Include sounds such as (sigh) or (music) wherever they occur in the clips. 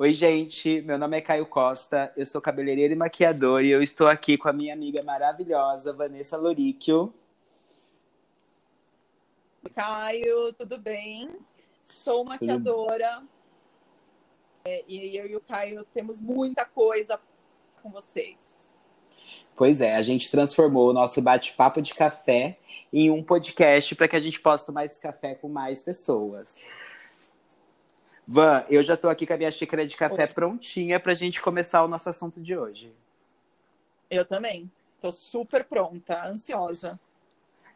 Oi, gente. Meu nome é Caio Costa, eu sou cabeleireiro e maquiador e eu estou aqui com a minha amiga maravilhosa, Vanessa Loríquio. Caio, tudo bem? Sou maquiadora é, e eu e o Caio temos muita coisa com vocês. Pois é, a gente transformou o nosso bate-papo de café em um podcast para que a gente possa tomar esse café com mais pessoas. Van, eu já estou aqui com a minha xícara de café Oi. prontinha para a gente começar o nosso assunto de hoje. Eu também. Estou super pronta, ansiosa.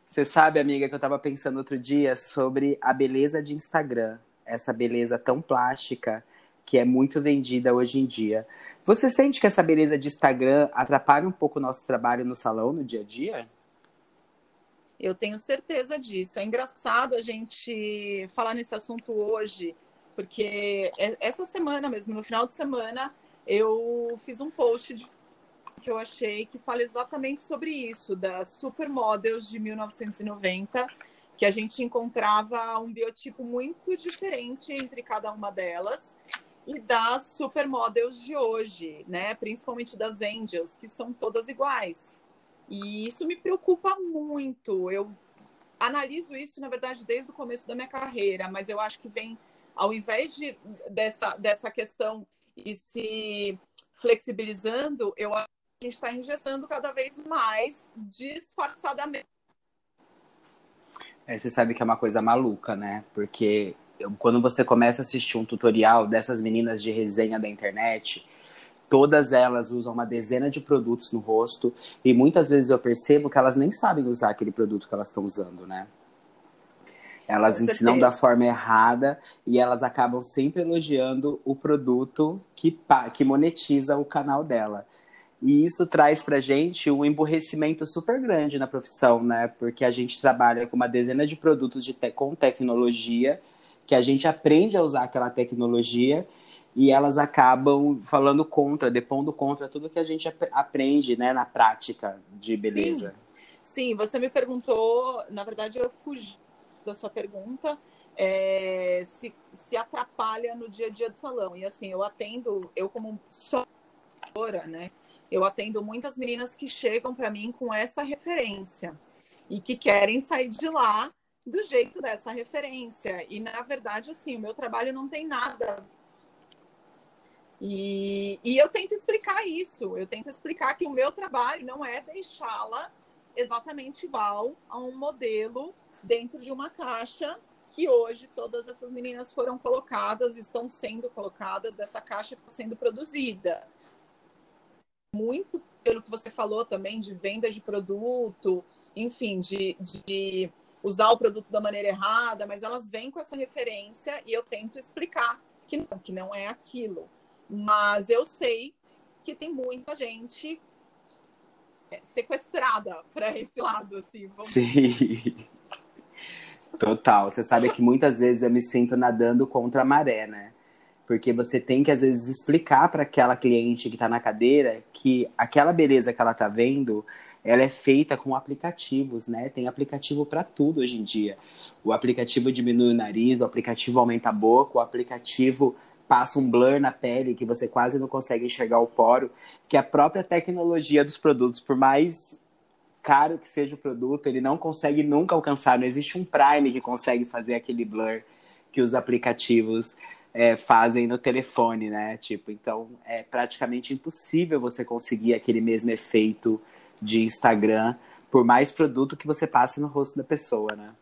Você sabe, amiga, que eu estava pensando outro dia sobre a beleza de Instagram. Essa beleza tão plástica que é muito vendida hoje em dia. Você sente que essa beleza de Instagram atrapalha um pouco o nosso trabalho no salão, no dia a dia? Eu tenho certeza disso. É engraçado a gente falar nesse assunto hoje, porque é, essa semana mesmo, no final de semana, eu fiz um post de, que eu achei que fala exatamente sobre isso, das supermodels de 1990, que a gente encontrava um biotipo muito diferente entre cada uma delas, e das supermodels de hoje, né? Principalmente das angels, que são todas iguais. E isso me preocupa muito. Eu analiso isso, na verdade, desde o começo da minha carreira, mas eu acho que vem ao invés de, dessa, dessa questão e se flexibilizando, eu acho que a gente está engessando cada vez mais disfarçadamente. É, você sabe que é uma coisa maluca, né? Porque quando você começa a assistir um tutorial dessas meninas de resenha da internet, todas elas usam uma dezena de produtos no rosto e muitas vezes eu percebo que elas nem sabem usar aquele produto que elas estão usando, né? Elas Com ensinam certeza. da forma errada e elas acabam sempre elogiando o produto que, que monetiza o canal dela. E isso traz pra gente um emburrecimento super grande na profissão, né? Porque a gente trabalha com uma dezena de produtos de te com tecnologia, que a gente aprende a usar aquela tecnologia e elas acabam falando contra, depondo contra tudo que a gente ap aprende né, na prática de beleza. Sim. Sim, você me perguntou, na verdade eu fugi da sua pergunta, é, se, se atrapalha no dia a dia do salão. E assim, eu atendo, eu como só né? Eu atendo muitas meninas que chegam para mim com essa referência e que querem sair de lá do jeito dessa referência. E na verdade, assim, o meu trabalho não tem nada. E, e eu tento explicar isso. Eu tento explicar que o meu trabalho não é deixá-la exatamente igual a um modelo dentro de uma caixa que hoje todas essas meninas foram colocadas, estão sendo colocadas dessa caixa sendo produzida. Muito pelo que você falou também de venda de produto, enfim, de, de usar o produto da maneira errada, mas elas vêm com essa referência e eu tento explicar que não, que não é aquilo. Mas eu sei que tem muita gente sequestrada para esse lado, assim. Vamos... Sim. (laughs) Total. Você sabe que muitas vezes eu me sinto nadando contra a maré, né? Porque você tem que, às vezes, explicar para aquela cliente que está na cadeira que aquela beleza que ela está vendo, ela é feita com aplicativos, né? Tem aplicativo para tudo hoje em dia. O aplicativo diminui o nariz, o aplicativo aumenta a boca, o aplicativo passa um blur na pele que você quase não consegue enxergar o poro, que a própria tecnologia dos produtos, por mais caro que seja o produto, ele não consegue nunca alcançar. Não existe um Prime que consegue fazer aquele blur que os aplicativos é, fazem no telefone, né? Tipo, então é praticamente impossível você conseguir aquele mesmo efeito de Instagram, por mais produto que você passe no rosto da pessoa, né?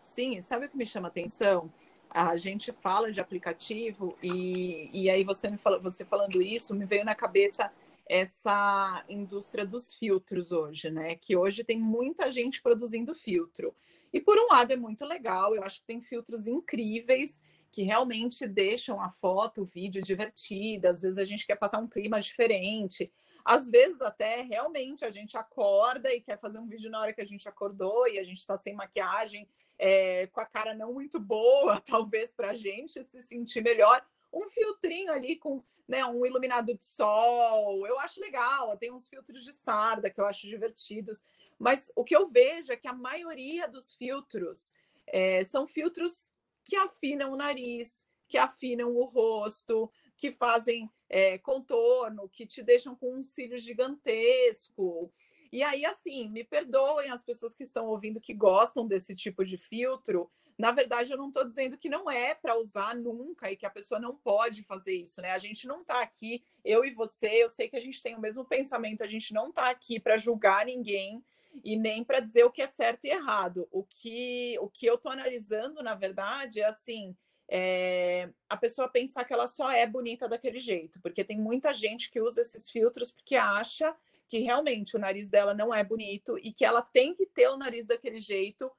Sim, sabe o que me chama atenção? a gente fala de aplicativo e, e aí você me fala, você falando isso, me veio na cabeça essa indústria dos filtros hoje, né? Que hoje tem muita gente produzindo filtro. E por um lado é muito legal, eu acho que tem filtros incríveis que realmente deixam a foto, o vídeo divertida. Às vezes a gente quer passar um clima diferente. Às vezes até realmente a gente acorda e quer fazer um vídeo na hora que a gente acordou e a gente está sem maquiagem é, com a cara não muito boa, (laughs) talvez para a gente se sentir melhor, um filtrinho ali com né, um iluminado de sol, eu acho legal. Tem uns filtros de sarda que eu acho divertidos, mas o que eu vejo é que a maioria dos filtros é, são filtros que afinam o nariz, que afinam o rosto, que fazem é, contorno, que te deixam com um cílio gigantesco. E aí, assim, me perdoem as pessoas que estão ouvindo que gostam desse tipo de filtro. Na verdade, eu não estou dizendo que não é para usar nunca e que a pessoa não pode fazer isso, né? A gente não está aqui, eu e você, eu sei que a gente tem o mesmo pensamento, a gente não está aqui para julgar ninguém e nem para dizer o que é certo e errado. O que, o que eu estou analisando, na verdade, é assim: é, a pessoa pensar que ela só é bonita daquele jeito, porque tem muita gente que usa esses filtros porque acha que realmente o nariz dela não é bonito e que ela tem que ter o nariz daquele jeito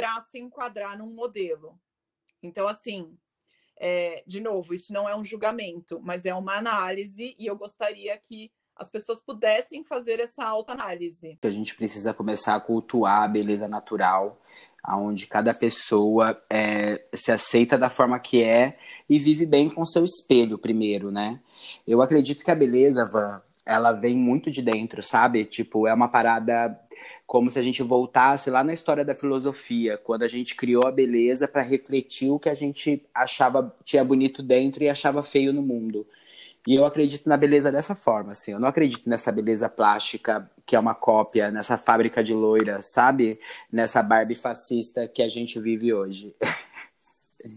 para se enquadrar num modelo. Então, assim, é, de novo, isso não é um julgamento, mas é uma análise e eu gostaria que as pessoas pudessem fazer essa autoanálise. A gente precisa começar a cultuar a beleza natural, onde cada pessoa é, se aceita da forma que é e vive bem com seu espelho primeiro, né? Eu acredito que a beleza, Van, ela vem muito de dentro, sabe? Tipo, é uma parada como se a gente voltasse lá na história da filosofia, quando a gente criou a beleza para refletir o que a gente achava tinha bonito dentro e achava feio no mundo. E eu acredito na beleza dessa forma, assim. Eu não acredito nessa beleza plástica que é uma cópia, nessa fábrica de loira, sabe? Nessa Barbie fascista que a gente vive hoje. (laughs)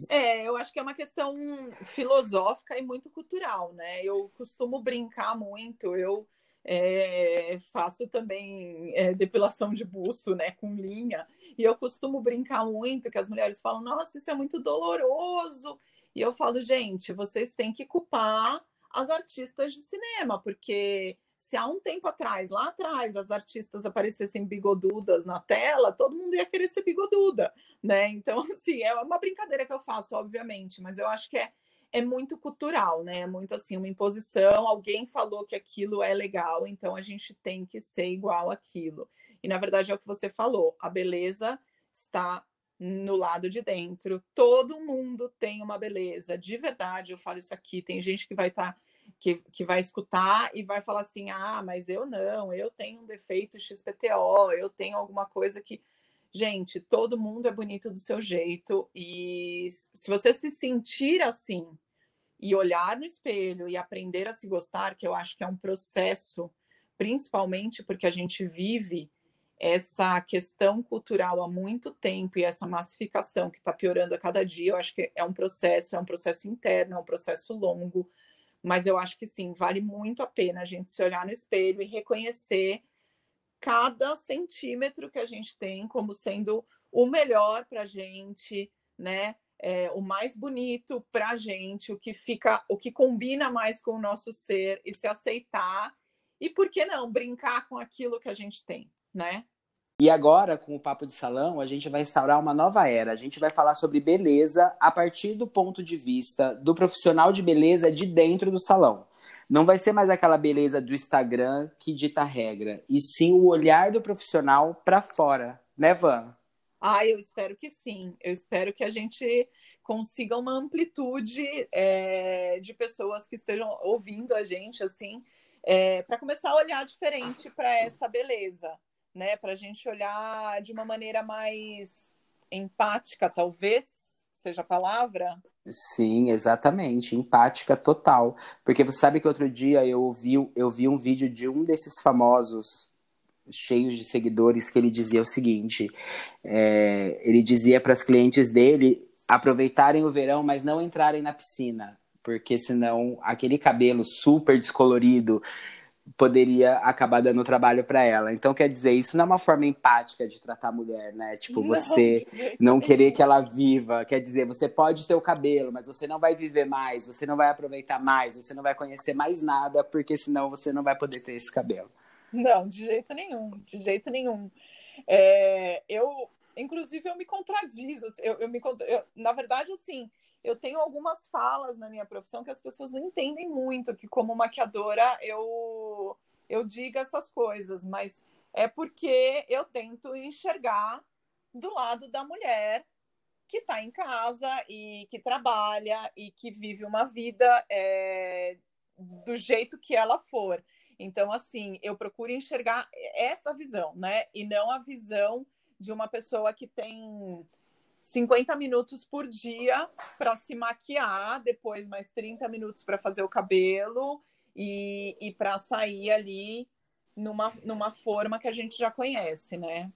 É, eu acho que é uma questão filosófica e muito cultural, né? Eu costumo brincar muito, eu é, faço também é, depilação de buço, né, com linha, e eu costumo brincar muito que as mulheres falam, nossa, isso é muito doloroso, e eu falo, gente, vocês têm que culpar as artistas de cinema, porque se há um tempo atrás, lá atrás, as artistas aparecessem bigodudas na tela, todo mundo ia querer ser bigoduda, né? Então, (laughs) assim, é uma brincadeira que eu faço, obviamente, mas eu acho que é, é muito cultural, né? É muito assim, uma imposição, alguém falou que aquilo é legal, então a gente tem que ser igual aquilo. E na verdade é o que você falou, a beleza está no lado de dentro. Todo mundo tem uma beleza, de verdade. Eu falo isso aqui. Tem gente que vai estar. Tá, que, que vai escutar e vai falar assim: ah, mas eu não, eu tenho um defeito XPTO, eu tenho alguma coisa que. Gente, todo mundo é bonito do seu jeito, e se você se sentir assim e olhar no espelho e aprender a se gostar, que eu acho que é um processo, principalmente porque a gente vive essa questão cultural há muito tempo e essa massificação que está piorando a cada dia, eu acho que é um processo, é um processo interno, é um processo longo, mas eu acho que sim, vale muito a pena a gente se olhar no espelho e reconhecer cada centímetro que a gente tem como sendo o melhor para a gente, né? É, o mais bonito para a gente, o que fica, o que combina mais com o nosso ser e se aceitar e por que não brincar com aquilo que a gente tem, né? E agora, com o Papo de Salão, a gente vai instaurar uma nova era. A gente vai falar sobre beleza a partir do ponto de vista do profissional de beleza de dentro do salão. Não vai ser mais aquela beleza do Instagram que dita regra, e sim o olhar do profissional para fora, né, Van? Ah, eu espero que sim. Eu espero que a gente consiga uma amplitude é, de pessoas que estejam ouvindo a gente, assim, é, para começar a olhar diferente para essa beleza né? Para a gente olhar de uma maneira mais empática, talvez seja a palavra. Sim, exatamente, empática total. Porque você sabe que outro dia eu vi, eu vi um vídeo de um desses famosos cheios de seguidores que ele dizia o seguinte: é, ele dizia para as clientes dele aproveitarem o verão, mas não entrarem na piscina, porque senão aquele cabelo super descolorido poderia acabar dando trabalho para ela. Então, quer dizer, isso não é uma forma empática de tratar a mulher, né? Tipo, você não, não querer que ela viva. Quer dizer, você pode ter o cabelo, mas você não vai viver mais, você não vai aproveitar mais, você não vai conhecer mais nada, porque senão você não vai poder ter esse cabelo. Não, de jeito nenhum, de jeito nenhum. É, eu, inclusive, eu me contradizo. Eu, eu me, eu, na verdade, assim, eu tenho algumas falas na minha profissão que as pessoas não entendem muito, que como maquiadora eu, eu diga essas coisas, mas é porque eu tento enxergar do lado da mulher que está em casa e que trabalha e que vive uma vida é, do jeito que ela for. Então, assim, eu procuro enxergar essa visão, né? E não a visão de uma pessoa que tem 50 minutos por dia para se maquiar, depois mais 30 minutos para fazer o cabelo e, e para sair ali numa, numa forma que a gente já conhece, né?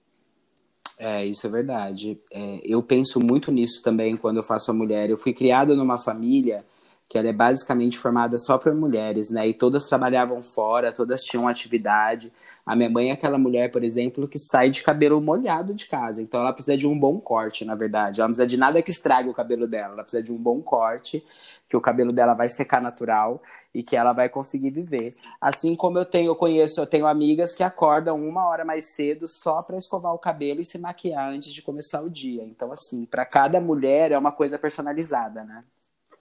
É, isso é verdade. É, eu penso muito nisso também quando eu faço a mulher. Eu fui criada numa família que ela é basicamente formada só por mulheres, né? E todas trabalhavam fora, todas tinham atividade. A minha mãe é aquela mulher, por exemplo, que sai de cabelo molhado de casa. Então ela precisa de um bom corte, na verdade. Ela não precisa de nada que estrague o cabelo dela. Ela precisa de um bom corte, que o cabelo dela vai secar natural e que ela vai conseguir viver. Assim como eu tenho, eu conheço, eu tenho amigas que acordam uma hora mais cedo só para escovar o cabelo e se maquiar antes de começar o dia. Então, assim, para cada mulher é uma coisa personalizada, né?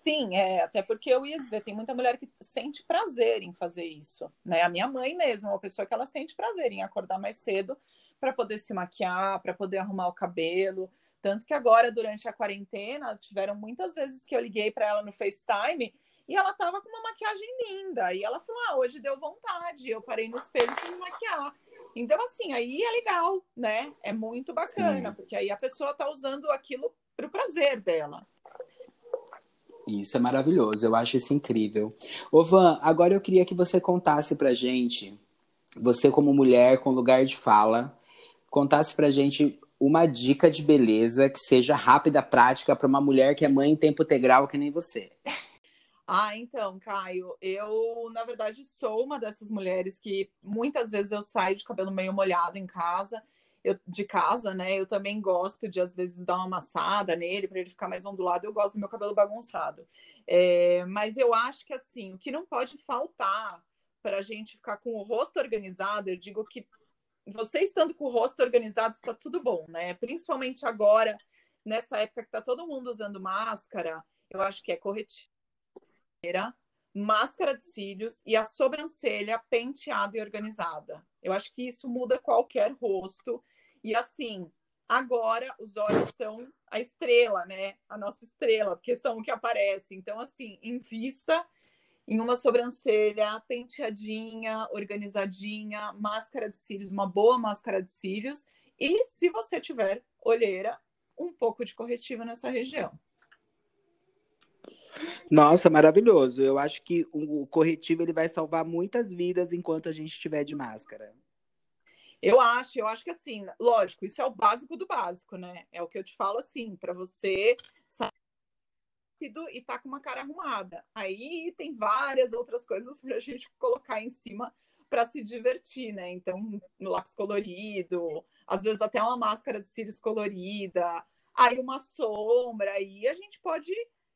Sim, é, até porque eu ia dizer, tem muita mulher que sente prazer em fazer isso, né? A minha mãe mesmo é uma pessoa que ela sente prazer em acordar mais cedo para poder se maquiar, para poder arrumar o cabelo. Tanto que agora, durante a quarentena, tiveram muitas vezes que eu liguei para ela no FaceTime e ela tava com uma maquiagem linda. E ela falou: Ah, hoje deu vontade. Eu parei no espelho para me maquiar. Então, assim, aí é legal, né? É muito bacana, Sim. porque aí a pessoa tá usando aquilo para o prazer dela. Isso é maravilhoso, eu acho isso incrível. Ô Van, agora eu queria que você contasse pra gente, você como mulher com lugar de fala, contasse pra gente uma dica de beleza que seja rápida, prática para uma mulher que é mãe em tempo integral que nem você. Ah, então, Caio, eu, na verdade, sou uma dessas mulheres que muitas vezes eu saio de cabelo meio molhado em casa eu, de casa, né? Eu também gosto de, às vezes, dar uma amassada nele para ele ficar mais ondulado. Eu gosto do meu cabelo bagunçado. É, mas eu acho que, assim, o que não pode faltar para a gente ficar com o rosto organizado, eu digo que você estando com o rosto organizado, está tudo bom, né? Principalmente agora, nessa época que está todo mundo usando máscara, eu acho que é corretiva máscara de cílios e a sobrancelha penteada e organizada. Eu acho que isso muda qualquer rosto. E assim, agora os olhos são a estrela, né? A nossa estrela, porque são o que aparece. Então, assim, invista em uma sobrancelha penteadinha, organizadinha, máscara de cílios, uma boa máscara de cílios. E se você tiver olheira, um pouco de corretivo nessa região. Nossa, maravilhoso. Eu acho que o corretivo ele vai salvar muitas vidas enquanto a gente estiver de máscara. Eu acho, eu acho que assim, lógico, isso é o básico do básico, né? É o que eu te falo assim, para você sair rápido e tá com uma cara arrumada. Aí tem várias outras coisas para a gente colocar em cima para se divertir, né? Então, lápis colorido, às vezes até uma máscara de cílios colorida, aí uma sombra, aí a gente pode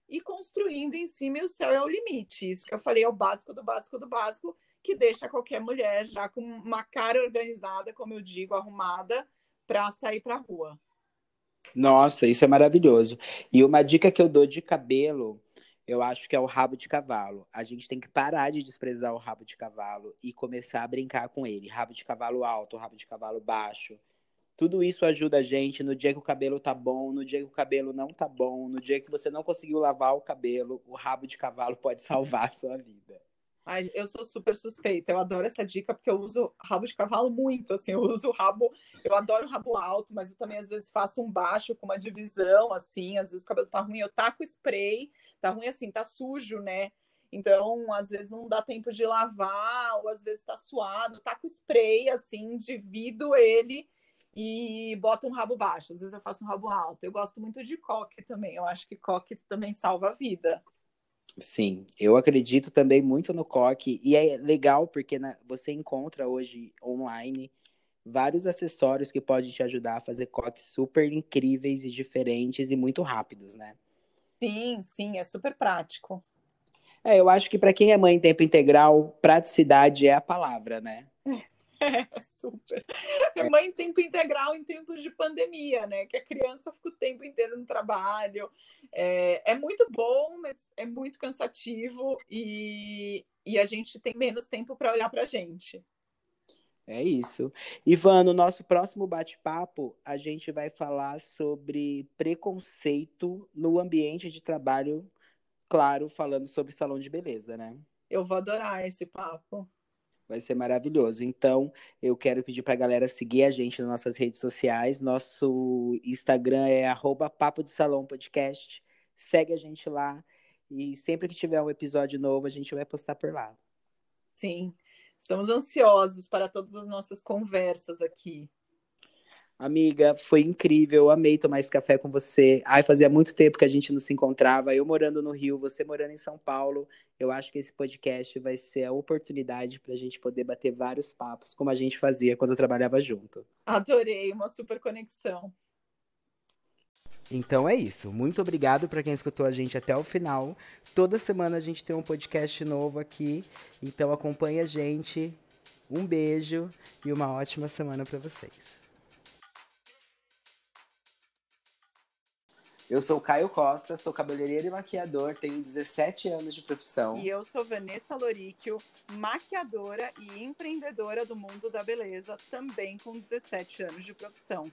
e construindo em cima e o céu é o limite. Isso que eu falei é o básico do básico do básico, que deixa qualquer mulher já com uma cara organizada, como eu digo, arrumada, para sair para a rua. Nossa, isso é maravilhoso. E uma dica que eu dou de cabelo, eu acho que é o rabo de cavalo. A gente tem que parar de desprezar o rabo de cavalo e começar a brincar com ele. Rabo de cavalo alto, rabo de cavalo baixo. Tudo isso ajuda a gente no dia que o cabelo tá bom, no dia que o cabelo não tá bom, no dia que você não conseguiu lavar o cabelo, o rabo de cavalo (laughs) pode salvar a sua vida. Eu sou super suspeita, eu adoro essa dica porque eu uso rabo de cavalo muito, assim, eu uso rabo, eu adoro rabo alto, mas eu também às vezes faço um baixo com uma divisão, assim, às vezes o cabelo tá ruim, eu taco spray, tá ruim assim, tá sujo, né? Então, às vezes não dá tempo de lavar, ou às vezes tá suado, taco spray, assim, divido ele e boto um rabo baixo. Às vezes eu faço um rabo alto. Eu gosto muito de coque também. Eu acho que coque também salva a vida. Sim, eu acredito também muito no coque. E é legal porque né, você encontra hoje online vários acessórios que podem te ajudar a fazer coques super incríveis e diferentes e muito rápidos, né? Sim, sim, é super prático. É, eu acho que para quem é mãe em tempo integral, praticidade é a palavra, né? (laughs) É, super. É mãe em tempo integral em tempos de pandemia, né? Que a criança fica o tempo inteiro no trabalho. É, é muito bom, mas é muito cansativo e, e a gente tem menos tempo para olhar para a gente. É isso. Ivan, no nosso próximo bate-papo, a gente vai falar sobre preconceito no ambiente de trabalho, claro, falando sobre salão de beleza, né? Eu vou adorar esse papo. Vai ser maravilhoso. Então, eu quero pedir para a galera seguir a gente nas nossas redes sociais. Nosso Instagram é Papo de Salão Podcast. Segue a gente lá. E sempre que tiver um episódio novo, a gente vai postar por lá. Sim, estamos ansiosos para todas as nossas conversas aqui. Amiga, foi incrível, amei tomar esse café com você. Ai, fazia muito tempo que a gente não se encontrava. Eu morando no Rio, você morando em São Paulo. Eu acho que esse podcast vai ser a oportunidade para a gente poder bater vários papos, como a gente fazia quando eu trabalhava junto. Adorei, uma super conexão. Então é isso. Muito obrigado para quem escutou a gente até o final. Toda semana a gente tem um podcast novo aqui. Então acompanhe a gente. Um beijo e uma ótima semana para vocês. Eu sou Caio Costa, sou cabeleireiro e maquiador, tenho 17 anos de profissão. E eu sou Vanessa Loríquio, maquiadora e empreendedora do mundo da beleza, também com 17 anos de profissão.